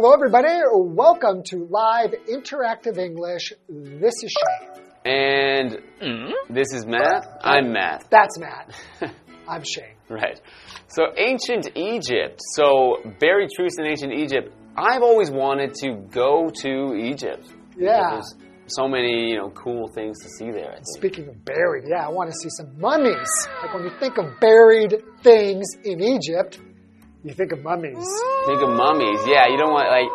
Hello, everybody. Welcome to Live Interactive English. This is Shane. And hmm? this is Matt. I'm Matt. That's Matt. I'm Shane. Right. So, ancient Egypt. So, buried truths in ancient Egypt. I've always wanted to go to Egypt. Yeah. There's so many, you know, cool things to see there. I think. Speaking of buried, yeah, I want to see some mummies. Like when you think of buried things in Egypt, you think of mummies. Think of mummies. Yeah, you don't want like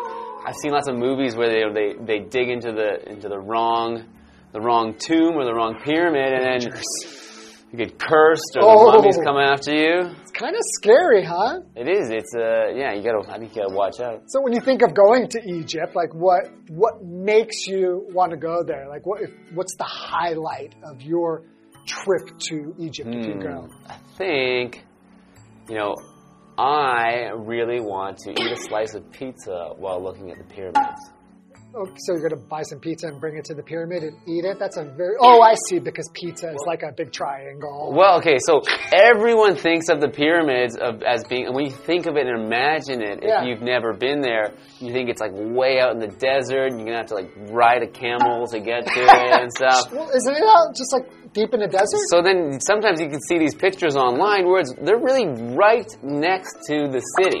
I've seen lots of movies where they they, they dig into the into the wrong the wrong tomb or the wrong pyramid and then you get cursed or Oh. the mummies come after you. It's kind of scary, huh? It is. It's uh yeah, you gotta I think you gotta watch out. So when you think of going to Egypt, like what what makes you want to go there? Like what if, what's the highlight of your trip to Egypt if you go? I think, you know, I really want to eat a slice of pizza while looking at the pyramids. Oh, so you're gonna buy some pizza and bring it to the pyramid and eat it? That's a very oh I see because pizza is like a big triangle. Well, okay, so everyone thinks of the pyramids of, as being, and when you think of it and imagine it, Yeah. if you've never been there, you think it's like way out in the desert, and you're gonna have to like ride a camel to get to it and stuff. Well, isn't it out just like deep in the desert? So then sometimes you can see these pictures online where it's, they're really right next to the city.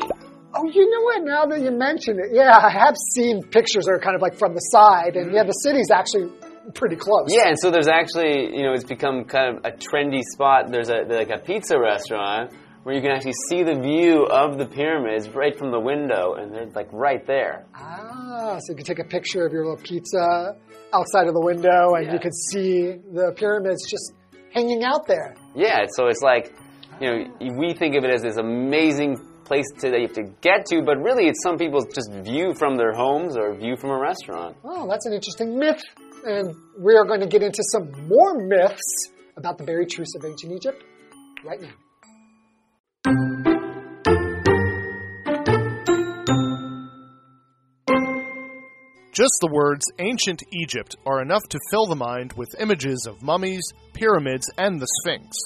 Oh, you know what? Now that you mention it, yeah, I have seen pictures that are kind of like from the side, and yeah, the city's actually pretty close. Yeah, and so there's actually, you know, it's become kind of a trendy spot. There's a like a pizza restaurant where you can actually see the view of the pyramids right from the window, and they're like right there. Ah, so you can take a picture of your little pizza outside of the window, and Yeah. you can see the pyramids just hanging out there. Yeah, so it's like, you know, we think of it as this amazing place to, that you have to get to, but really it's some people's just view from their homes or view from a restaurant. Oh, that's an interesting myth. And we are going to get into some more myths about the buried truths of ancient Egypt right now. Just the words ancient Egypt are enough to fill the mind with images of mummies, pyramids, and the Sphinx.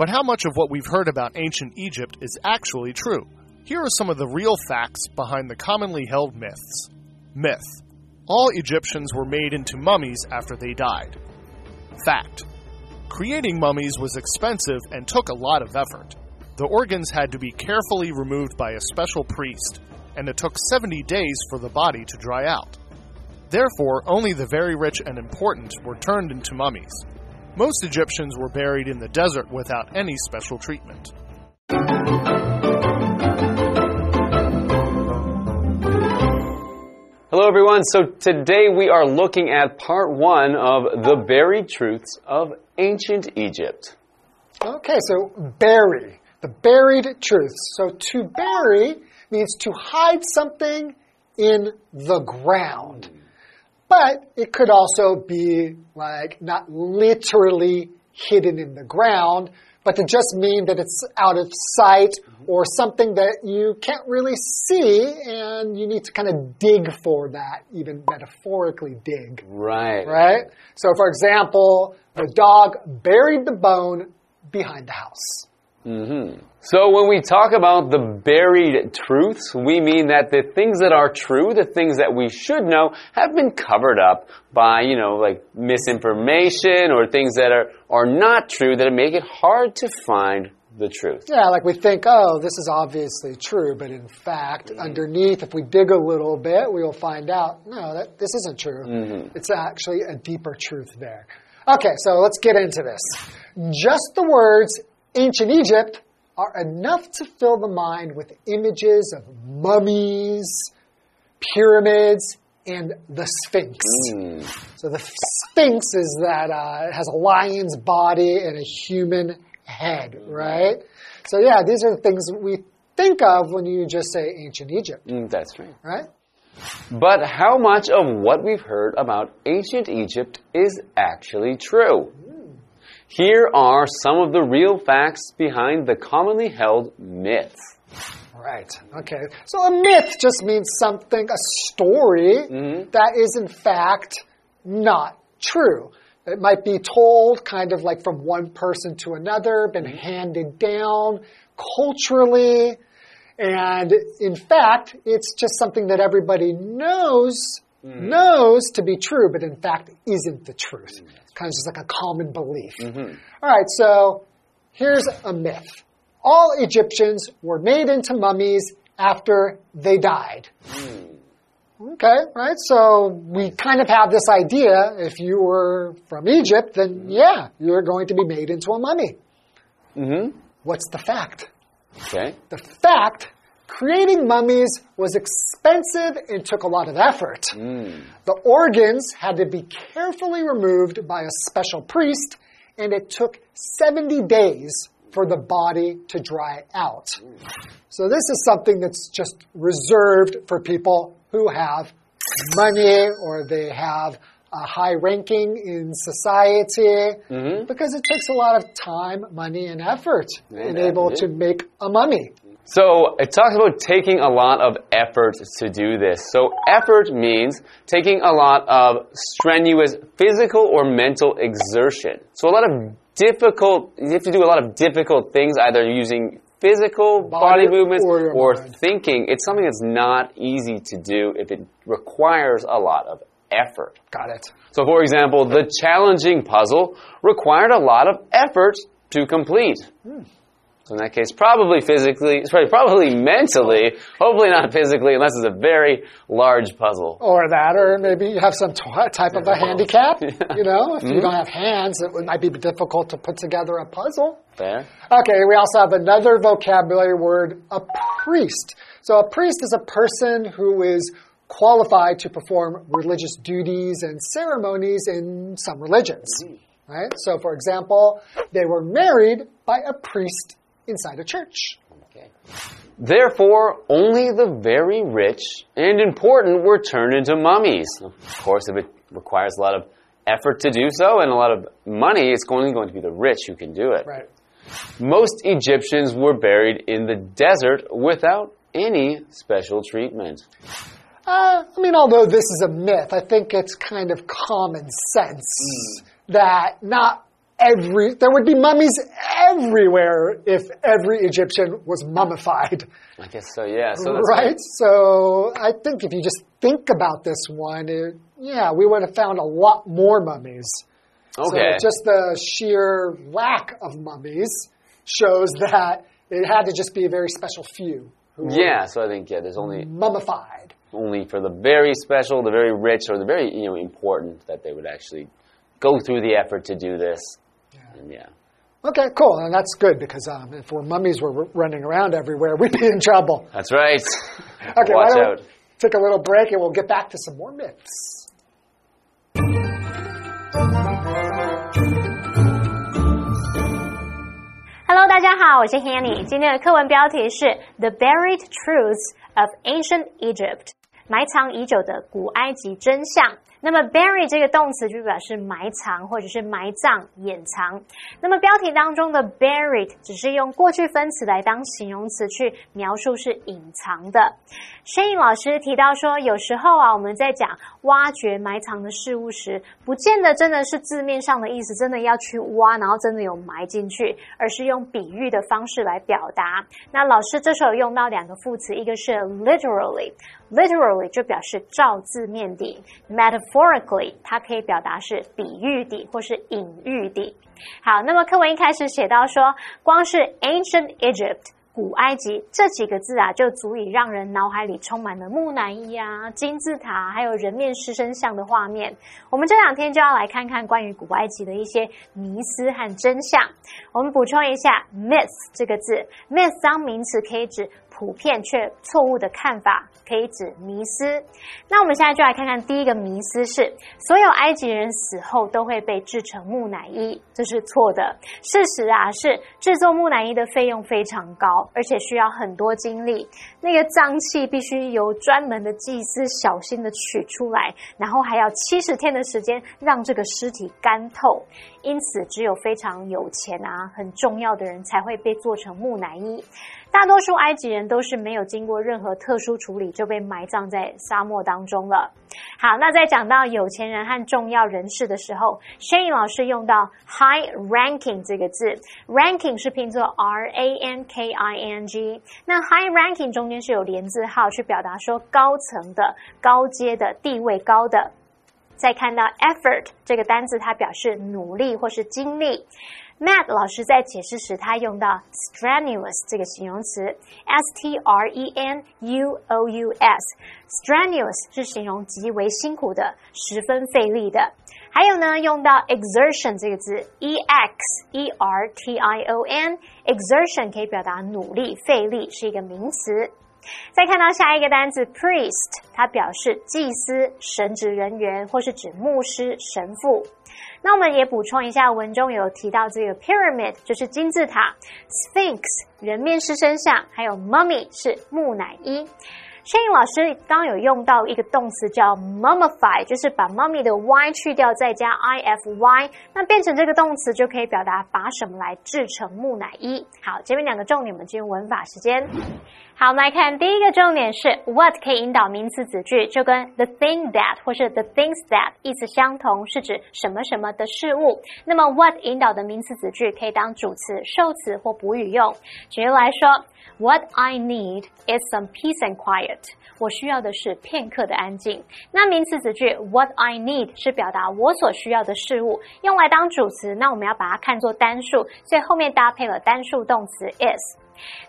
But how much of what we've heard about ancient Egypt is actually true? Here are some of the real facts behind the commonly held myths. Myth All Egyptians were made into mummies after they died. Fact Creating mummies was expensive and took a lot of effort. The organs had to be carefully removed by a special priest, and it took 70 days for the body to dry out. Therefore, only the very rich and important were turned into mummies. Most Egyptians were buried in the desert without any special treatment. Hello, everyone. So today we are looking at part one of the buried truths of ancient Egypt. Okay, so bury, the buried truths. So to bury means to hide something in the ground. But it could also be like not literally hidden in the ground, but to just mean that it's out of sight mm-hmm. or something that you can't really see and you need to kind of dig for that, even metaphorically dig Right. right? So, for example, the dog buried the bone behind the house. Mm-hmm. So when we talk about the buried truths, we mean that the things that are true, the things that we should know, have been covered up by, you know, like misinformation or things that are, are not true that make it hard to find the truth. Yeah, like we think, oh, this is obviously true, but in fact, mm-hmm. underneath, if we dig a little bit, we will find out, no, that this isn't true. Mm-hmm. It's actually a deeper truth there. Okay, so let's get into this. Just the words ancient Egypt are enough to fill the mind with images of mummies, pyramids, and the Sphinx. So the Sphinx is that uh, it has a lion's body and a human head, right? So yeah, these are the things we think of when you just say ancient Egypt, Mm, that's right. right? But how much of what we've heard about ancient Egypt is actually true? Here are some of the real facts behind the commonly held myths. Right. Okay. So a myth just means something, a story mm-hmm. that is in fact not true. It might be told kind of like from one person to another, been mm-hmm. handed down culturally. And in fact, it's just something that everybody knows, Mm. knows to be true, but in fact isn't the truth. Mm. Kind of just like a common belief. Mm-hmm. All right, so here's a myth. All Egyptians were made into mummies after they died. Mm. Okay, right? So we kind of have this idea if you were from Egypt, then yeah, you're going to be made into a mummy. Mm-hmm. What's the fact? Okay. The fact creating mummies was expensive and took a lot of effort. Mm. The organs had to be carefully removed by a special priest, and it took 70 days for the body to dry out. So, this is something that's just reserved for people who have money or they have a high ranking in society mm-hmm. because it takes a lot of time, money, and effort Yeah, in able yeah. to make a mummy. So it talks about taking a lot of effort to do this. So effort means taking a lot of strenuous physical or mental exertion. So a lot of difficult, you have to do a lot of difficult things, either using physical body, Body movements or or thinking. It's something that's not easy to do if it requires a lot of effort. Got it. So, for example, the challenging puzzle required a lot of effort to complete. Hmm. So, in that case, probably physically, sorry, probably mentally, hopefully not physically, unless it's a very large puzzle. Or that, or maybe you have some t- type of a handicap. You know, if you mm-hmm. don't have hands, it might be difficult to put together a puzzle. There. Okay, we also have another vocabulary word, a priest. So a priest is a person who is qualified to perform religious duties and ceremonies in some religions. Right? So for example, they were married by a priest inside a church. Okay. Therefore, only the very rich and important were turned into mummies. Of course, if it requires a lot of effort to do so and a lot of money, it's only going to be the rich who can do it. Right. Most Egyptians were buried in the desert without any special treatment. Uh, I mean, although this is a myth, I think it's kind of common sense that not every there would be mummies everywhere if every Egyptian was mummified, I guess so, yeah. So right? So I think if you just think about this one, it, yeah, we would have found a lot more mummies. Okay. So just the sheer lack of mummies shows that it had to just be a very special few who yeah, so I think yeah, there's only mummified. only for the very special, the very rich, or the very you know important that they would actually go through the effort to do this. And yeah. Okay, cool. And that's good because um, if we're mummies were r- running around everywhere, we'd be in trouble. That's right. Okay, why Watch don't out. we take a little break and we'll get back to some more myths. Hello，大家好，我是 Hanny。今天的课文标题是《The Buried Truths of Ancient Egypt》，埋藏已久的古埃及真相。 那么 bury 这个动词就表示埋藏或者是埋葬、掩藏。那么标题当中的 buried 只是用过去分词来当形容词去描述是隐藏的。申颖老师提到说，有时候啊，我们在讲挖掘埋藏的事物时，不见得真的是字面上的意思，真的要去挖，然后真的有埋进去，而是用比喻的方式来表达。那老师这时候用到两个副词，一个是 literally。Literally 就表示照字面地，metaphorically 它可以表达是比喻地或是隐喻地。好，那么课文一开始写到说，光是 ancient Egypt。古埃及这几个字啊，就足以让人脑海里充满了木乃伊啊、金字塔，还有人面狮身像的画面。我们这两天就要来看看关于古埃及的一些迷思和真相。我们补充一下 “myth” 这个字，“myth” 当名词可以指普遍却错误的看法，可以指迷思。那我们现在就来看看第一个迷思是：所有埃及人死后都会被制成木乃伊，这是错的。事实啊，是制作木乃伊的费用非常高，而且需要很多精力。那个脏器必须由专门的祭司小心的取出来，然后还要七十天的时间让这个尸体干透。因此只有非常有钱啊、很重要的人才会被做成木乃伊。大多数埃及人都是没有经过任何特殊处理就被埋葬在沙漠当中了。好，那在讲到有钱人和重要人士的时候，Shane 老师用到 high ranking 这个字，ranking 是拼作 R A N K I N G。那 high ranking 中间是有连字号，去表达说高层的、高阶的、地位高的。再看到 effort 这个单字，它表示努力或是精力。Matt 老师在解释时，他用到 strenuous 这个形容词，S T R E N U O U S。strenuous 是形容极为辛苦的、十分费力的。还有呢，用到 exertion 这个字，E X E R T I O N，exertion 可以表达努力、费力，是一个名词。再看到下一个单词 priest，它表示祭司、神职人员，或是指牧师、神父。那我们也补充一下，文中有提到这个 pyramid 就是金字塔，sphinx 人面狮身像，还有 mummy 是木乃伊。摄影老师刚有用到一个动词叫 mummify，就是把 mummy 的 y 去掉，再加 i f y，那变成这个动词就可以表达把什么来制成木乃伊。好，前面两个重点我们进入文法时间。好，我们来看第一个重点是 what 可以引导名词子句，就跟 the thing that 或是 the things that 意思相同，是指什么什么的事物。那么 what 引导的名词子句可以当主词、受词或补语用。举例来说。What I need is some peace and quiet。我需要的是片刻的安静。那名词子句 What I need 是表达我所需要的事物，用来当主词。那我们要把它看作单数，所以后面搭配了单数动词 is。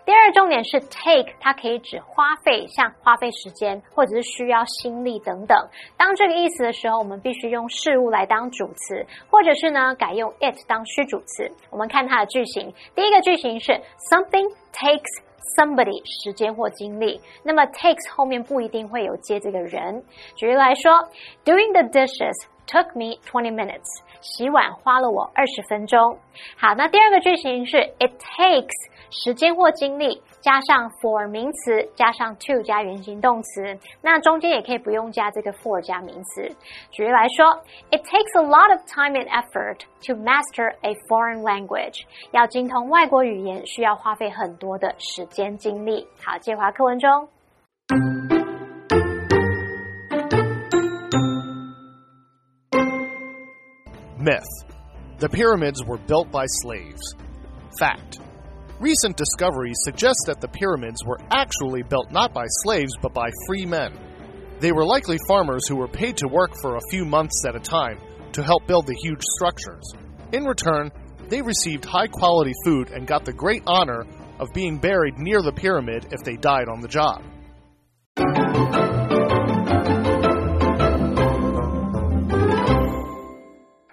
第二重点是 take，它可以指花费，像花费时间或者是需要心力等等。当这个意思的时候，我们必须用事物来当主词，或者是呢改用 it 当虚主词。我们看它的句型，第一个句型是 something takes。somebody 时间或精力，那么 takes 后面不一定会有接这个人。举例来说，Doing the dishes took me twenty minutes，洗碗花了我二十分钟。好，那第二个句型是 It takes。时间或精力加上 for 名词，加上 to 加原形动词，那中间也可以不用加这个 for 加名词。举例来说，It takes a lot of time and effort to master a foreign language。要精通外国语言，需要花费很多的时间精力。好，介华课文中。Myth: The pyramids were built by slaves. Fact. Recent discoveries suggest that the pyramids were actually built not by slaves but by free men. They were likely farmers who were paid to work for a few months at a time to help build the huge structures. In return, they received high quality food and got the great honor of being buried near the pyramid if they died on the job.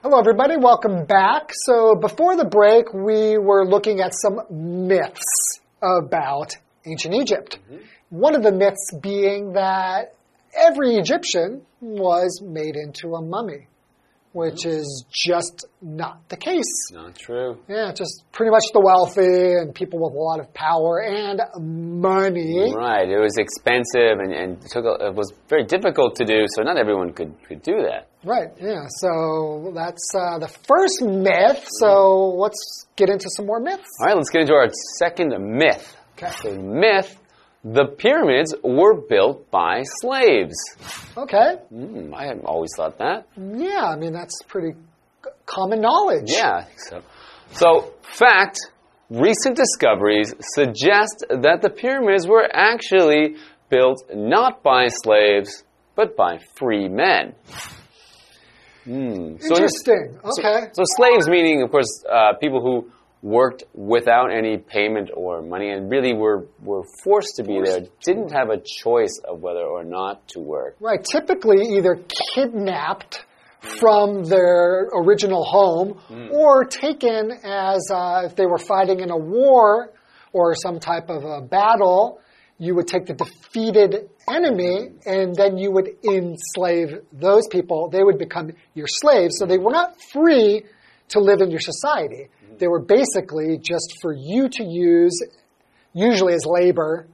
Hello, everybody. Welcome back. So, before the break, we were looking at some myths about ancient Egypt. Mm -hmm. One of the myths being that every Egyptian was made into a mummy which is just not the case. Not true. Yeah, just pretty much the wealthy and people with a lot of power and money. Right. It was expensive and, and took a, it was very difficult to do, so not everyone could, could do that. Right. Yeah. So that's uh, the first myth. So let's get into some more myths. All right. Let's get into our second myth. Okay. So myth the pyramids were built by slaves. Okay. Mm, I had always thought that. Yeah, I mean, that's pretty common knowledge. Yeah, so. So, fact, recent discoveries suggest that the pyramids were actually built not by slaves, but by free men. Mm. So Interesting. okay. So, so, slaves meaning, of course, uh, people who worked without any payment or money and really were, were forced to be forced. there, didn't have a choice of whether or not to work. Right, typically either kidnapped from their original home mm. or taken as uh, if they were fighting in a war or some type of a battle. You would take the defeated enemy and then you would enslave those people. They would become your slaves. So they were not free to live in your society. They were basically just for you to use, usually as labor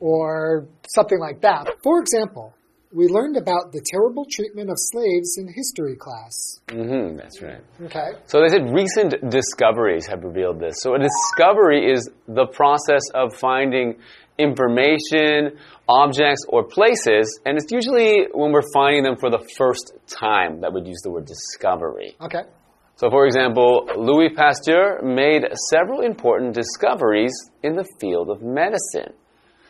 or something like that. For example, we learned about the terrible treatment of slaves in history class. Mm-hmm, that's right. Okay. So they said recent discoveries have revealed this. So a discovery is the process of finding information, objects, or places, and it's usually when we're finding them for the first time that we'd use the word discovery. Okay. So, for example, Louis Pasteur made several important discoveries in the field of medicine.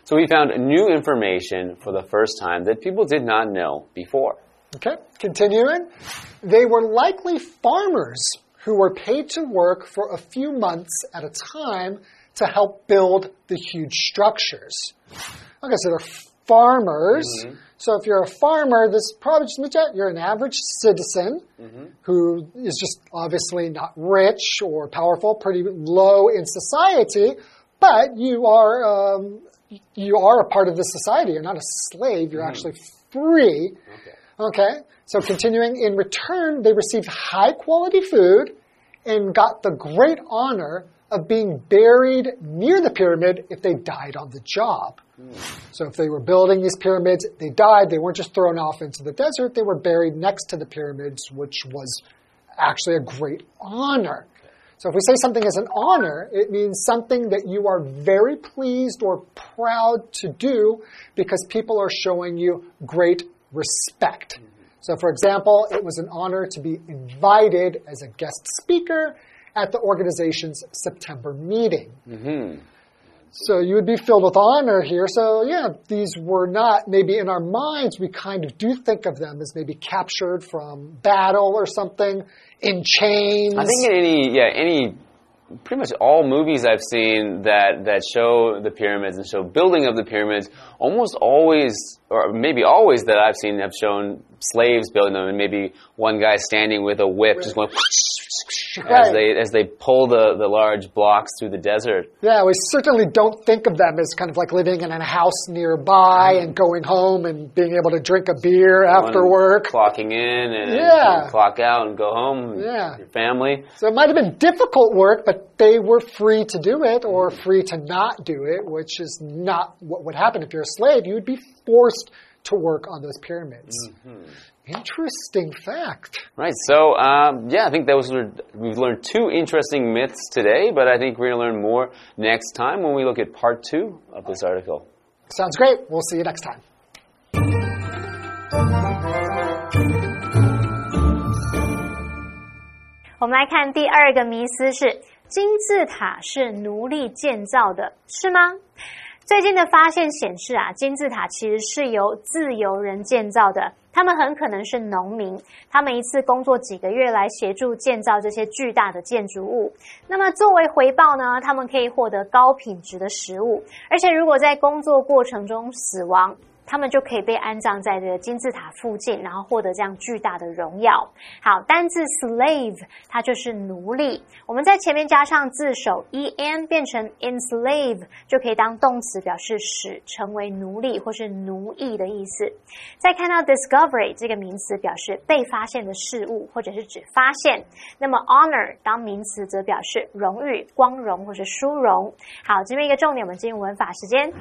So he found new information for the first time that people did not know before. Okay. Continuing. They were likely farmers who were paid to work for a few months at a time to help build the huge structures. Okay, so they're farmers. Mm-hmm. So if you're a farmer, this probably just means that you're an average citizen who is just obviously not rich or powerful, pretty low in society, but you are um, you are a part of the society. You're not a slave. You're actually free. Okay. So continuing, in return, they received high quality food and got the great honor of being buried near the pyramid if they died on the job. So if they were building these pyramids, they died, they weren't just thrown off into the desert, they were buried next to the pyramids, which was actually a great honor. So if we say something is an honor, it means something that you are very pleased or proud to do because people are showing you great respect. So for example, it was an honor to be invited as a guest speaker at the organization's September meeting. Mm-hmm. So you would be filled with honor here. So yeah, these were not maybe in our minds. We kind of do think of them as maybe captured from battle or something in chains. I think in any yeah any pretty much all movies I've seen that that show the pyramids and show building of the pyramids almost always or maybe always that I've seen have shown slaves building them and maybe one guy standing with a whip just going as they as they pull the, the large blocks through the desert. Yeah, we certainly don't think of them as kind of like living in a house nearby mm-hmm. and going home and being able to drink a beer after work. Clocking in and, and Yeah. clock out and go home. Yeah. Your family. So it might have been difficult work, but they were free to do it or mm-hmm. free to not do it, which is not what would happen if you're a slave. You would be forced to work on those pyramids. Interesting fact. Right. So, um, yeah, I think that was we've learned two interesting myths today, but I think we're going to learn more next time when we look at part two of this article. Sounds great. We'll see you next time. 我们最近的发现显示啊，金字塔其实是由自由人建造的，他们很可能是农民，他们一次工作几个月来协助建造这些巨大的建筑物。那么作为回报呢，他们可以获得高品质的食物，而且如果在工作过程中死亡。他们就可以被安葬在这个金字塔附近，然后获得这样巨大的荣耀。好，单字 slave 它就是奴隶，我们在前面加上字首 en 变成 enslave，就可以当动词表示使成为奴隶或是奴役的意思。再看到 discovery 这个名词表示被发现的事物，或者是指发现。那么 honor 当名词则表示荣誉、光荣或是殊荣。好，这边一个重点，我们进入文法时间。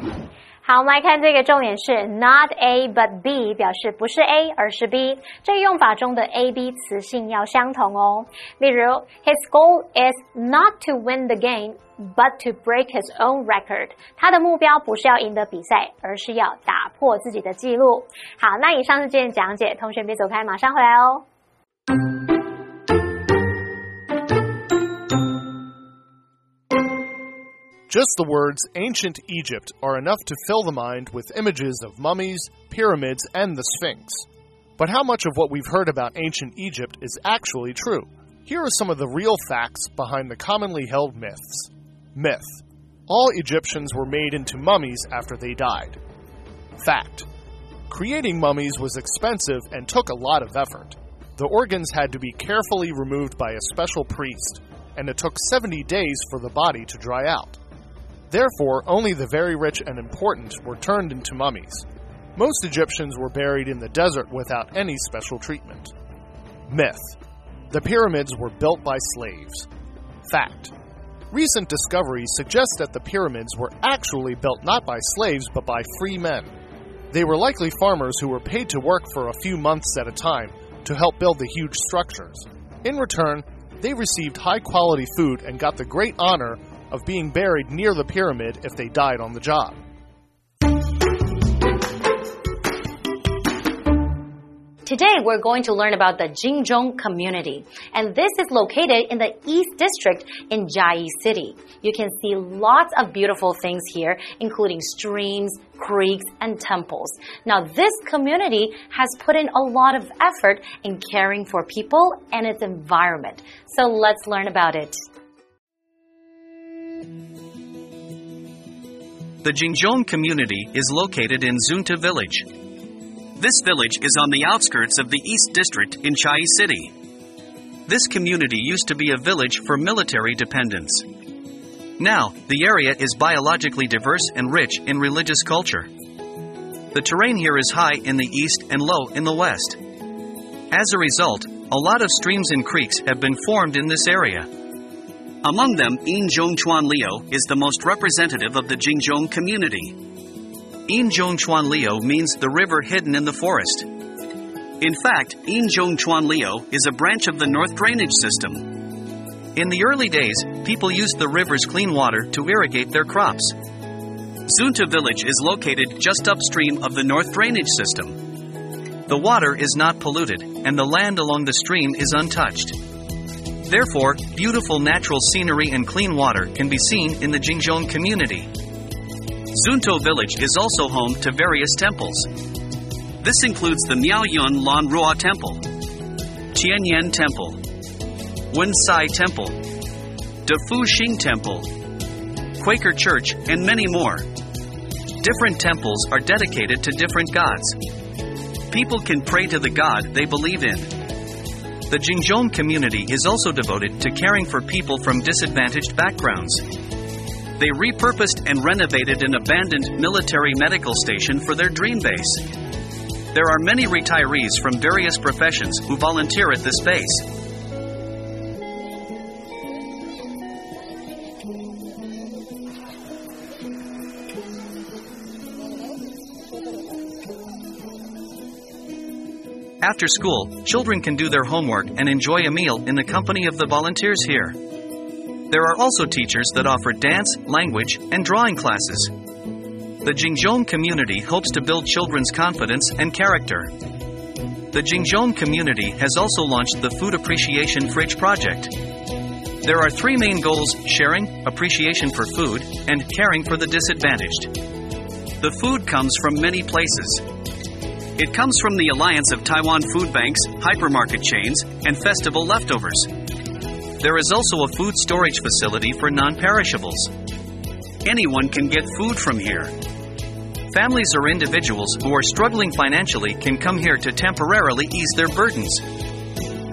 好，我们来看这个重点是 not A but B，表示不是 A 而是 B。这个用法中的 A、B 词性要相同哦。例如，His goal is not to win the game。But to break his own record，他的目标不是要赢得比赛，而是要打破自己的记录。好，那以上是今天讲解，同学别走开，马上回来哦。Just the words ancient Egypt are enough to fill the mind with images of mummies, pyramids, and the Sphinx. But how much of what we've heard about ancient Egypt is actually true? Here are some of the real facts behind the commonly held myths. Myth All Egyptians were made into mummies after they died. Fact Creating mummies was expensive and took a lot of effort. The organs had to be carefully removed by a special priest, and it took 70 days for the body to dry out. Therefore, only the very rich and important were turned into mummies. Most Egyptians were buried in the desert without any special treatment. Myth The pyramids were built by slaves. Fact Recent discoveries suggest that the pyramids were actually built not by slaves but by free men. They were likely farmers who were paid to work for a few months at a time to help build the huge structures. In return, they received high quality food and got the great honor of being buried near the pyramid if they died on the job. Today, we're going to learn about the Jingzhong community. And this is located in the East District in Chiayi City. You can see lots of beautiful things here, including streams, creeks, and temples. Now, this community has put in a lot of effort in caring for people and its environment. So let's learn about it. The Jingzhong community is located in Zunta village. This village is on the outskirts of the East District in Chiayi City. This community used to be a village for military dependents. Now, the area is biologically diverse and rich in religious culture. The terrain here is high in the east and low in the west. As a result, a lot of streams and creeks have been formed in this area. Among them, Yinzhong Chuan Liu is the most representative of the Jingzhong community. Yinzhong Chuan Liu means the river hidden in the forest. In fact, Yinzhong Chuan Liu is a branch of the North Drainage System. In the early days, people used the river's clean water to irrigate their crops. Zunta village is located just upstream of the North Drainage System. The water is not polluted, and the land along the stream is untouched. Therefore, beautiful natural scenery and clean water can be seen in the Jingzhong community. Zunto village is also home to various temples. This includes the Miaoyun Lan Rua Temple, Tianyan Temple, Wensai Temple, Defu Xing Temple, Quaker Church, and many more. Different temples are dedicated to different gods. People can pray to the god they believe in. The Jingzhong community is also devoted to caring for people from disadvantaged backgrounds. They repurposed and renovated an abandoned military medical station for their dream base. There are many retirees from various professions who volunteer at this base. After school, children can do their homework and enjoy a meal in the company of the volunteers here. There are also teachers that offer dance, language, and drawing classes. The Jingzhong community hopes to build children's confidence and character. The Jingzhong community has also launched the Food Appreciation Fridge Project. There are three main goals sharing, appreciation for food, and caring for the disadvantaged. The food comes from many places. It comes from the Alliance of Taiwan Food Banks, hypermarket chains, and festival leftovers. There is also a food storage facility for non perishables. Anyone can get food from here. Families or individuals who are struggling financially can come here to temporarily ease their burdens.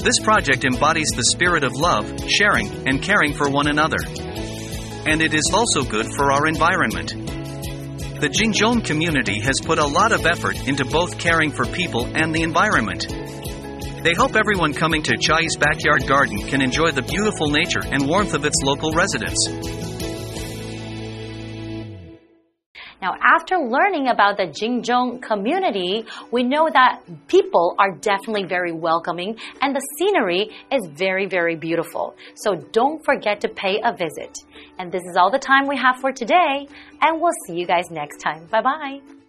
This project embodies the spirit of love, sharing, and caring for one another. And it is also good for our environment. The Jingzhong community has put a lot of effort into both caring for people and the environment. They hope everyone coming to Chiayi's backyard garden can enjoy the beautiful nature and warmth of its local residents. Now, after learning about the Jingzhong community, we know that people are definitely very welcoming and the scenery is very, very beautiful. So don't forget to pay a visit. And this is all the time we have for today, and we'll see you guys next time. Bye bye.